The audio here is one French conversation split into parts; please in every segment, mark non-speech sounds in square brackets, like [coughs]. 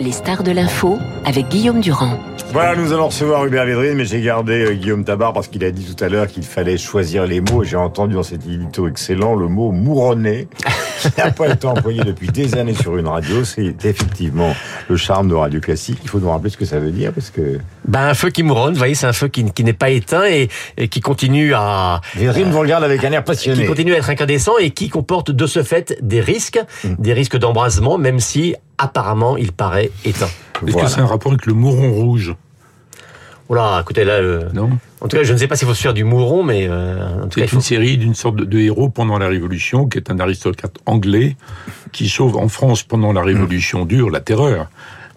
Les stars de l'info avec Guillaume Durand. Voilà, nous allons recevoir Hubert Védrine, mais j'ai gardé euh, Guillaume Tabar parce qu'il a dit tout à l'heure qu'il fallait choisir les mots. J'ai entendu dans cet édito excellent le mot mouronner, [laughs] n'a pas été employé depuis des années sur une radio. C'est effectivement le charme de Radio Classique. Il faut nous rappeler ce que ça veut dire parce que... Ben, un feu qui mouronne, vous voyez, c'est un feu qui, qui n'est pas éteint et, et qui continue à... Védrine vous regarde avec un air passionné. Qui continue à être incandescent et qui comporte de ce fait des risques, des risques d'embrasement, même si apparemment il paraît éteint. Est-ce Voilà. que c'est un rapport avec le mouron rouge? Oula, écoutez là, euh, Non en tout cas, je ne sais pas s'il faut se faire du mouron, mais euh, en tout cas, C'est il faut... une série d'une sorte de, de héros pendant la Révolution, qui est un aristocrate anglais, qui sauve en France pendant la Révolution dure, la terreur,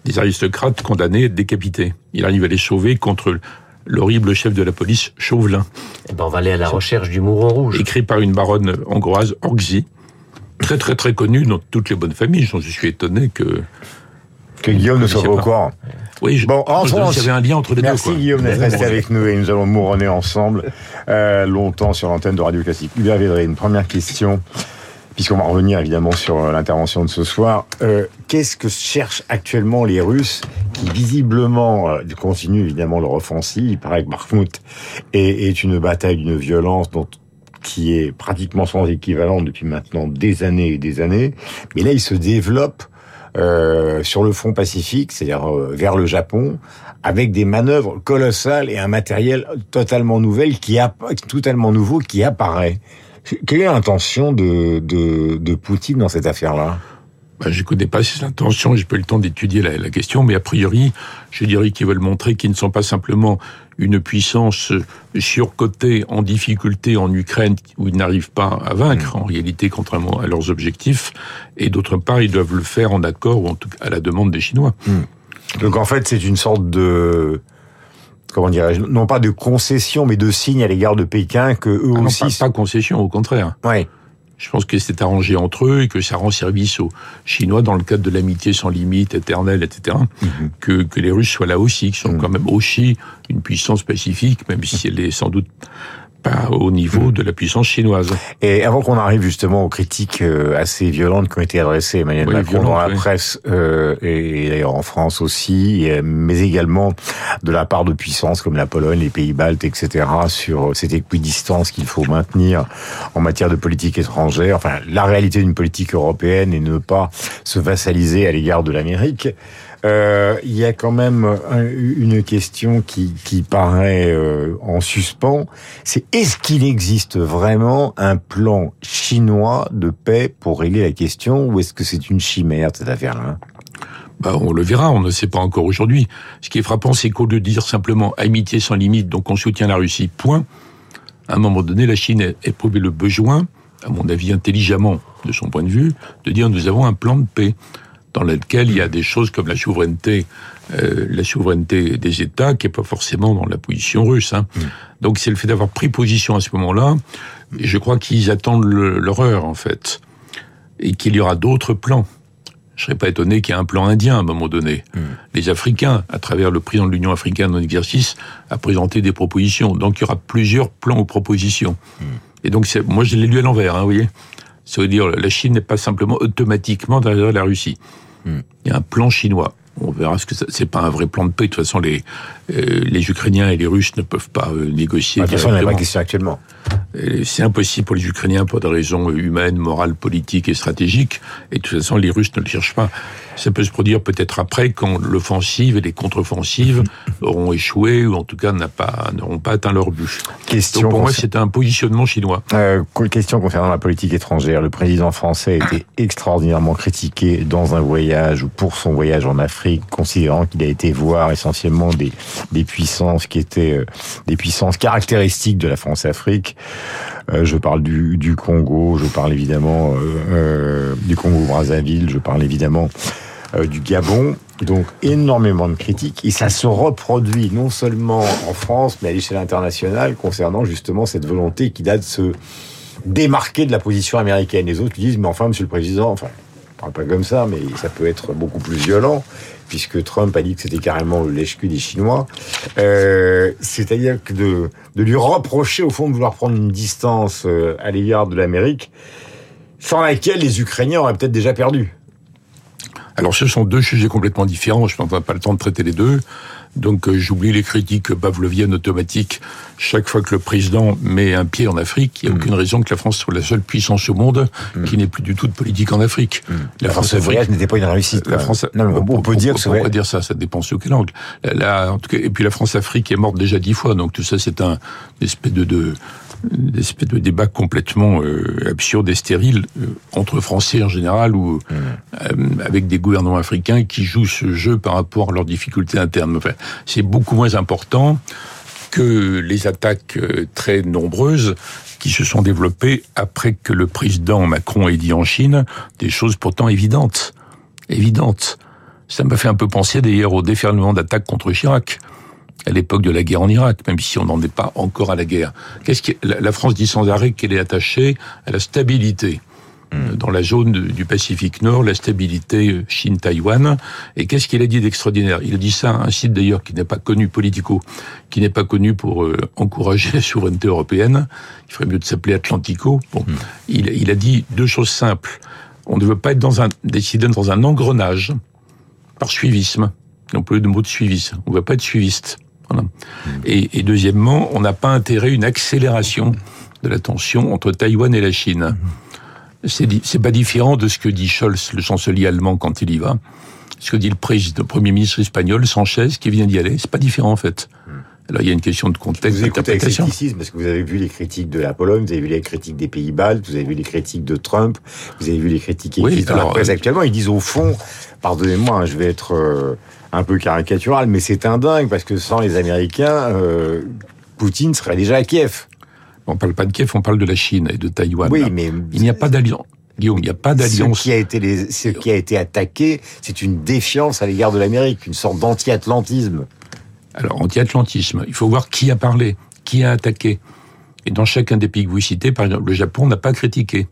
des aristocrates condamnés et décapités. Il arrive à les sauver contre l'horrible chef de la police, Chauvelin, Eh ben, on va aller à la recherche du mouron rouge. écrit par une baronne hongroise, Orgzy, très très très connue dans toutes les bonnes familles. Je suis étonné que... Que Guillaume ne soit pas au courant. Oui, je, Bon, en je France- y avait un lien entre les Merci deux. quoi. Guillaume d'être resté avec nous et nous allons mouronner ensemble euh, longtemps sur l'antenne de Radio Classique. Hubert Védrine, première question, puisqu'on va revenir évidemment sur euh, l'intervention de ce soir. Euh, Qu'est-ce que cherchent actuellement les Russes qui visiblement euh, continuent évidemment leur offensive? Il paraît que Bakhmut est, est une bataille d'une violence dont qui est pratiquement sans équivalent depuis maintenant des années et des années. Mais là, il se développe euh, sur le front Pacifique, c'est-à-dire euh, vers le Japon, avec des manœuvres colossales et un matériel totalement nouvel qui totalement nouveau qui apparaît. Quelle est l'intention de, de, de Poutine dans cette affaire-là? Ben, je ne connais pas ses intentions, j'ai pas eu le temps d'étudier la, la question, mais a priori, je dirais qu'ils veulent montrer qu'ils ne sont pas simplement une puissance surcotée en difficulté en Ukraine où ils n'arrivent pas à vaincre, en réalité, contrairement à leurs objectifs, et d'autre part, ils doivent le faire en accord ou en tout cas à la demande des Chinois. Donc en fait, c'est une sorte de comment dirais-je non pas de concession mais de signe à l'égard de Pékin que eux Ah non, aussi pas, pas concession, au contraire. ouais Je pense que c'est arrangé entre eux et que ça rend service aux Chinois dans le cadre de l'amitié sans limite, éternelle, etc. que, que les Russes soient là aussi, qui sont Mhm. quand même aussi une puissance pacifique, même si elle est sans doute pas au niveau de la puissance chinoise. Et avant qu'on arrive justement aux critiques euh, assez violentes qui ont été adressées à Emmanuel Oui, Macron dans la oui. presse euh, et, d'ailleurs en France aussi, mais également de la part de puissances comme la Pologne, les Pays-Baltes, etc. sur cette équidistance qu'il faut maintenir en matière de politique étrangère. Enfin, la réalité d'une politique européenne et ne pas se vassaliser à l'égard de l'Amérique. Euh, Il y a quand même un- une question qui, qui paraît euh, en suspens, c'est est-ce qu'il existe vraiment un plan chinois de paix pour régler la question ou est-ce que c'est une chimère cette affaire-là? Bah, on le verra, on ne sait pas encore aujourd'hui. Ce qui est frappant, c'est qu'au lieu de dire simplement amitié sans limite, donc on soutient la Russie, point, à un moment donné, la Chine a éprouvé le besoin, à mon avis intelligemment de son point de vue, de dire nous avons un plan de paix dans lequel il y a des choses comme la souveraineté, euh, la souveraineté des États, qui est pas forcément dans la position russe. Hein. Donc c'est le fait d'avoir pris position à ce moment-là. Je crois qu'ils attendent l'horreur en fait, et qu'il y aura d'autres plans. Je serais pas étonné qu'il y ait un plan indien à un moment donné. Les Africains, à travers le président de l'Union africaine en exercice, a présenté des propositions. Donc il y aura plusieurs plans ou propositions. Et donc moi je l'ai lu à l'envers, hein, vous voyez. Ça veut dire la Chine n'est pas simplement automatiquement derrière la Russie. Il y a un plan chinois. On verra ce que ça, c'est pas un vrai plan de paix. De toute façon, les euh, les Ukrainiens et les Russes ne peuvent pas euh, négocier. De toute façon, il n'y a pas directement. question actuellement. C'est impossible pour les Ukrainiens pour des raisons humaines, morales, politiques et stratégiques. Et de toute façon, les Russes ne le cherchent pas. Ça peut se produire peut-être après, quand l'offensive et les contre-offensives [laughs] auront échoué ou en tout cas pas, n'auront pas atteint leur but. Question Donc pour moi, c'est un positionnement chinois. Euh, question concernant la politique étrangère. Le président français a été [coughs] extraordinairement critiqué dans un voyage ou pour son voyage en Afrique, considérant qu'il a été voir essentiellement des, des puissances qui étaient euh, des puissances caractéristiques de la France-Afrique. Euh, je parle du, Congo, je parle évidemment euh, euh, du Congo-Brazzaville, je parle évidemment du Gabon. Donc énormément de critiques et ça se reproduit non seulement en France mais à l'échelle internationale concernant justement cette volonté qui date de se démarquer de la position américaine. Les autres disent mais enfin Monsieur le Président, enfin parle pas comme ça mais ça peut être beaucoup plus violent puisque Trump a dit que c'était carrément le lèche-cul des Chinois. Euh, C'est-à-dire que de, lui reprocher au fond de vouloir prendre une distance euh, à l'égard de l'Amérique sans laquelle les Ukrainiens auraient peut-être déjà perdu. Alors ce sont deux sujets complètement différents, je n'en pas le temps de traiter les deux. Donc euh, j'oublie les critiques pavloviennes automatiques. Chaque fois que le président met un pied en Afrique, il n'y a mm. aucune raison que la France soit la seule puissance au monde mm. qui n'ait plus du tout de politique en Afrique. Mm. La, France, ce voyage n'était pas une réussite. La France, non, on, peut dire que on, dire ça, ça dépend sur quel angle. en tout cas, et puis la France-Afrique est morte déjà dix fois, donc tout ça c'est un espèce de, de une espèce de débat complètement euh, absurde et stérile euh, entre Français en général ou euh, avec des gouvernements africains qui jouent ce jeu par rapport à leurs difficultés internes. Enfin, c'est beaucoup moins important que les attaques très nombreuses qui se sont développées après que le président Macron ait dit en Chine des choses pourtant évidentes. Évidentes. Ça m'a fait un peu penser d'ailleurs au déferlement d'attaques contre Chirac à l'époque de la guerre en Irak, même si on n'en est pas encore à la guerre. Qu'est-ce que la France dit sans arrêt qu'elle est attachée à la stabilité hmm. dans la zone du Pacifique Nord, la stabilité euh, Chine-Taïwan. Et qu'est-ce qu'il a dit d'extraordinaire? Il a dit ça à un site d'ailleurs qui n'est pas connu politico, qui n'est pas connu pour euh, encourager [laughs] la souveraineté européenne. Il ferait mieux de s'appeler Atlantico. Bon, hmm. il, il, a dit deux choses simples. On ne veut pas être dans un, décider dans un engrenage par suivisme. On peut le mot de suivisme. On ne veut pas être suiviste. Et, deuxièmement, on n'a pas intérêt à une accélération de la tension entre Taïwan et la Chine. C'est pas différent de ce que dit Scholz, le chancelier allemand, quand il y va. Ce que dit le, président, le premier ministre espagnol, Sanchez, qui vient d'y aller. C'est pas différent, en fait. Alors, il y a une question de contexte, Vous scepticisme, parce que vous avez vu les critiques de la Pologne, vous avez vu les critiques des Pays-Bas, vous avez vu les critiques de Trump, vous avez vu les critiques qui existent dans la presse actuellement. Ils disent au fond, pardonnez-moi, hein, je vais être euh, un peu caricatural, mais c'est un dingue parce que sans les Américains, euh, Poutine serait déjà à Kiev. On parle pas de Kiev, on parle de la Chine et de Taïwan. Oui, mais il n'y a pas d'alliance. Guillaume, il n'y a pas d'alliance. Ce qui a été, les, ce qui a été attaqué, c'est une défiance à l'égard de l'Amérique, une sorte d'anti-atlantisme. Alors, anti-atlantisme, il faut voir qui a parlé, qui a attaqué. Et dans chacun des pays que vous citez, par exemple, le Japon n'a pas critiqué.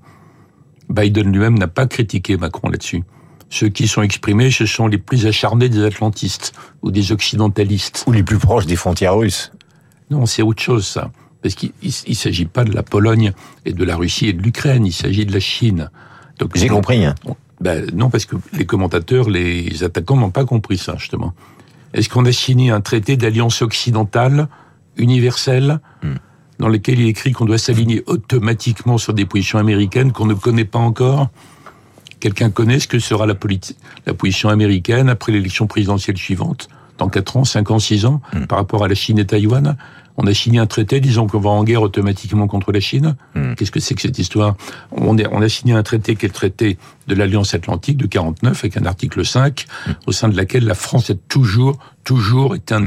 Biden lui-même n'a pas critiqué Macron là-dessus. Ceux qui sont exprimés, ce sont les plus acharnés des atlantistes ou des occidentalistes. Ou les plus proches des frontières russes. Non, c'est autre chose, ça. Parce qu'il ne s'agit pas de la Pologne et de la Russie et de l'Ukraine, il s'agit de la Chine. J'ai compris. Hein. Ben, non, parce que les commentateurs, les attaquants n'ont pas compris ça, justement. Est-ce qu'on a signé un traité d'alliance occidentale, universelle, hmm. dans lequel il est écrit qu'on doit s'aligner automatiquement sur des positions américaines qu'on ne connaît pas encore? Quelqu'un connaît ce que sera la, la position américaine après l'élection présidentielle suivante, dans 4 ans, 5 ans, 6 ans, hmm. par rapport à la Chine et Taïwan? On a signé un traité disons qu'on va en guerre automatiquement contre la Chine. Hmm. Qu'est-ce que c'est que cette histoire? On, a signé un traité qui est le traité de l'Alliance Atlantique de 49 avec un article 5 hmm. au sein de laquelle la France est toujours toujours été un,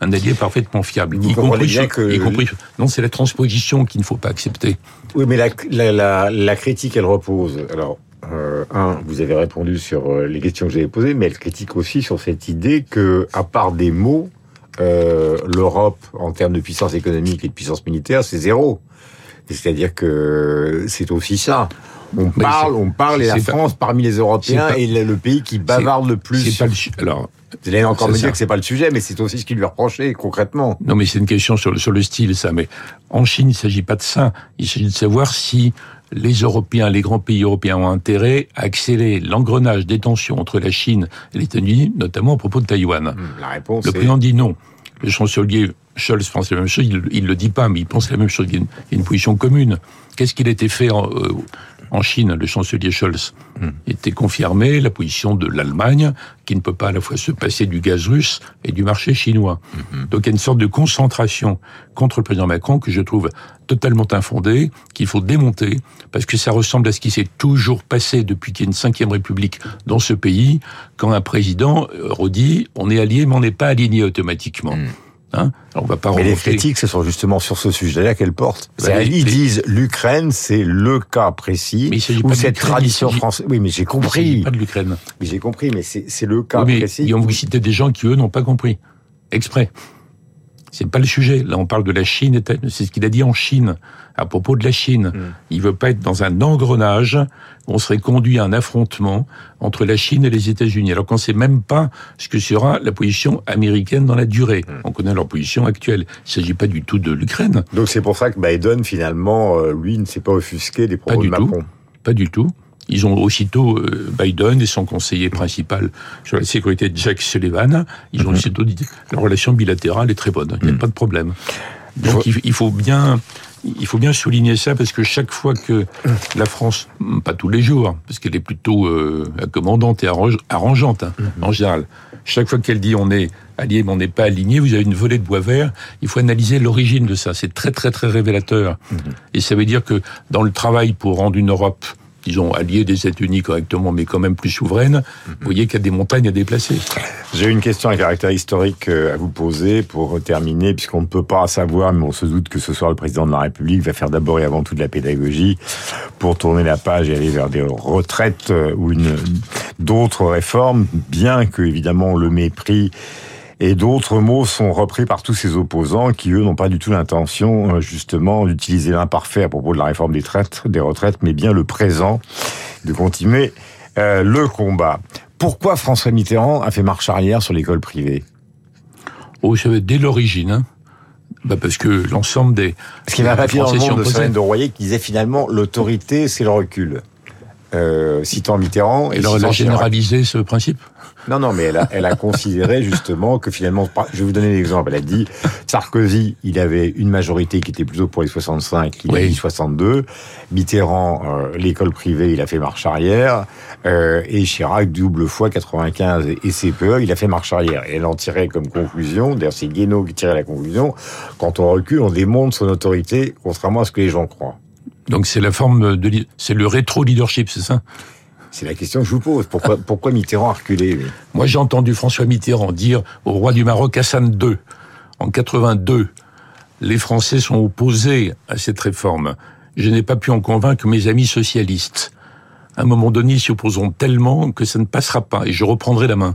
un allié parfaitement fiable. y compris, bien que... y compris, non, c'est la transposition qu'il ne faut pas accepter. Oui, mais la, la, la critique, elle repose. Alors, euh, un, vous avez répondu sur euh, les questions que j'avais posées, mais elle critique aussi sur cette idée que, à part des mots, euh, l'Europe, en termes de puissance économique et de puissance militaire, c'est zéro. C'est-à-dire que c'est aussi ça. On parle, on parle, et la France, parmi les Européens, est, le pays qui bavarde le plus. Pas alors, vous allez encore me dire que c'est pas le sujet, mais c'est aussi ce qui lui reproché concrètement. Non, mais c'est une question sur le, sur le style, ça. Mais en Chine, il ne s'agit pas de ça. Il s'agit de savoir si les Européens, les grands pays européens ont intérêt à accélérer l'engrenage des tensions entre la Chine et les États-Unis, notamment à propos de Taïwan. Hmm, la réponse le président dit non. Le chancelier Scholz pense la même chose, il ne le dit pas, mais il pense la même chose, il y a une, position commune. Qu'est-ce qu'il a été fait en, euh, en Chine, le chancelier Scholz hmm. était confirmé la position de l'Allemagne, qui ne peut pas à la fois se passer du gaz russe et du marché chinois. Hmm. Donc il y a une sorte de concentration contre le président Macron que je trouve totalement infondée, qu'il faut démonter, parce que ça ressemble à ce qui s'est toujours passé depuis qu'il y a une cinquième république dans ce pays, quand un président euh, redit on est allié mais on n'est pas aligné automatiquement. Hmm. Hein on va pas Mais les critiques, ce sont justement sur ce sujet-là qu'elles portent. Bah, ils disent l'Ukraine, c'est le cas précis mais où cette tradition française. Oui, mais j'ai compris. pas de l'Ukraine. Mais j'ai compris, mais c'est le cas oui, mais précis. vous citez des gens qui eux n'ont pas compris, exprès. C'est pas le sujet. Là, on parle de la Chine. C'est ce qu'il a dit en Chine à propos de la Chine. Mm. Il veut pas être dans un engrenage où on serait conduit à un affrontement entre la Chine et les États-Unis. Alors qu'on sait même pas ce que sera la position américaine dans la durée. Mm. On connaît leur position actuelle. Il s'agit pas du tout de l'Ukraine. Donc c'est pour ça que Biden, finalement, euh, lui, ne s'est pas offusqué des propos de Macron. Pas du tout. Ils ont aussitôt euh, Biden et son conseiller principal sur la sécurité, Jack Sullivan. Ils ont mhm. aussitôt dit la relation bilatérale est très bonne. Il n'y a mhm. pas de problème. Donc il faut bien il faut bien souligner ça parce que chaque fois que la France, pas tous les jours, parce qu'elle est plutôt euh, accommodante et arrangeante hein, mhm. en général, chaque fois qu'elle dit on est allié mais on n'est pas aligné, vous avez une volée de bois vert, il faut analyser l'origine de ça. C'est très très très révélateur. Et ça veut dire que dans le travail pour rendre une Europe disons, alliée des États-Unis correctement, mais quand même plus souveraine, vous voyez qu'il y a des montagnes à déplacer. J'ai une question à caractère historique euh, à vous poser pour terminer, puisqu'on ne peut pas savoir, mais on se doute que ce soir le président de la République va faire d'abord et avant tout de la pédagogie pour tourner la page et aller vers des retraites euh, ou une d'autres réformes, bien que évidemment le mépris et d'autres mots sont repris par tous ces opposants qui, eux, n'ont pas du tout l'intention, euh, justement, d'utiliser l'imparfait à propos de la réforme des, traites, des retraites, mais bien le présent, de continuer euh, le combat. Pourquoi François Mitterrand a fait marche arrière sur l'école privée? Oh, je dès l'origine. Hein. Bah parce que l'ensemble des... Parce qu'il y a un papier dans le monde de Royer qui disait finalement l'autorité, c'est le recul. Euh, citant Mitterrand. Et alors elle a généralisé ce principe? Non, non, mais elle a, elle a considéré justement que finalement, je vais vous donner l'exemple. Elle a dit Sarkozy, il avait une majorité qui était plutôt pour les 65, il a dit 62. Mitterrand, euh, l'école privée, il a fait marche arrière. Euh, et Chirac, double fois 95 et CPE, il a fait marche arrière. Et elle en tirait comme conclusion, d'ailleurs c'est Guénaud qui tirait la conclusion, quand on recule, on démonte son autorité, contrairement à ce que les gens croient. Donc c'est la forme de, c'est le rétro-leadership, c'est ça? C'est la question que je vous pose. Pourquoi, [laughs] pourquoi Mitterrand a reculé Moi, j'ai entendu François Mitterrand dire au roi du Maroc Hassan II, en 82, les Français sont opposés à cette réforme. Je n'ai pas pu en convaincre mes amis socialistes. À un moment donné, ils s'y opposeront tellement que ça ne passera pas, et je reprendrai la main.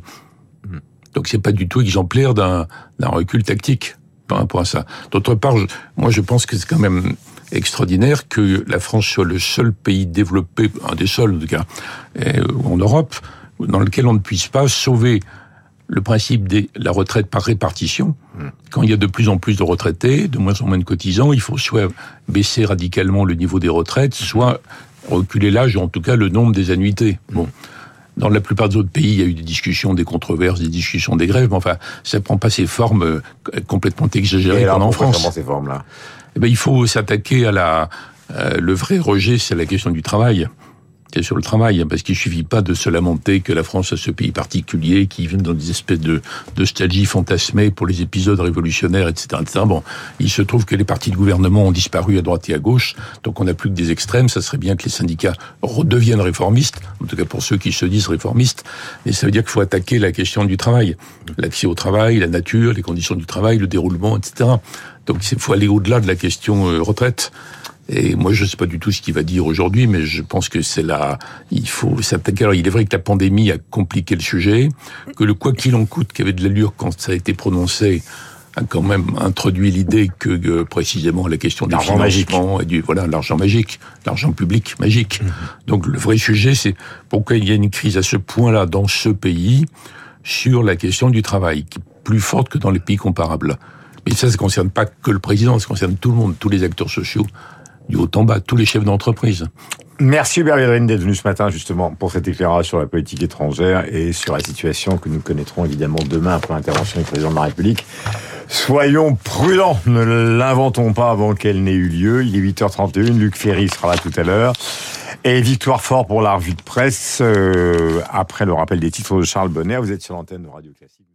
Hmm. Donc c'est pas du tout exemplaire d'un recul tactique par rapport à ça. D'autre part, moi je pense que c'est quand même extraordinaire que la France soit le seul pays développé, un des seuls en tout cas, euh, en Europe, dans lequel on ne puisse pas sauver le principe de la retraite par répartition. Hmm. Quand il y a de plus en plus de retraités, de moins en moins de cotisants, il faut soit baisser radicalement le niveau des retraites, soit reculer l'âge, ou en tout cas le nombre des annuités. Hmm. Bon. Dans la plupart des autres pays, il y a eu des discussions, des controverses, des discussions, des grèves, mais enfin, ça prend pas ces formes euh, complètement exagérées comme en France. ces formes-là? Eh ben, il faut s'attaquer à la. Euh, le vrai rejet, c'est la question du travail. C'est sur le travail, hein, parce qu'il suffit pas de se lamenter que la France a ce pays particulier qui vit dans des espèces de nostalgie fantasmée pour les épisodes révolutionnaires, etc., etc. Bon, il se trouve que les partis de gouvernement ont disparu à droite et à gauche, donc on n'a plus que des extrêmes. Ça serait bien que les syndicats redeviennent réformistes, en tout cas pour ceux qui se disent réformistes. Mais ça veut dire qu'il faut attaquer la question du travail, l'accès au travail, la nature, les conditions du travail, le déroulement, etc. Donc il faut aller au-delà de la question euh, retraite. Et moi, je ne sais pas du tout ce qu'il va dire aujourd'hui, mais je pense que c'est là. Il faut s'attaquer. Alors, il est vrai que la pandémie a compliqué le sujet, que le quoi qu'il en coûte, qui avait de l'allure quand ça a été prononcé, a quand même introduit l'idée que, précisément la question du financement et du voilà l'argent magique, l'argent public magique. Mhm. Donc le vrai sujet, c'est pourquoi il y a une crise à ce point-là dans ce pays sur la question du travail, qui est plus forte que dans les pays comparables. Et ça, ça ne concerne pas que le président, ça concerne tout le monde, tous les acteurs sociaux, du haut en bas, tous les chefs d'entreprise. Merci Hubert d'être venu ce matin justement pour cet éclairage sur la politique étrangère et sur la situation que nous connaîtrons évidemment demain après l'intervention du président de la République. Soyons prudents, ne l'inventons pas avant qu'elle n'ait eu lieu. Il est 8h31, Luc Ferry sera là tout à l'heure. Et victoire fort pour la revue de presse euh, après le rappel des titres de Charles Bonner. Vous êtes sur l'antenne de Radio Classique.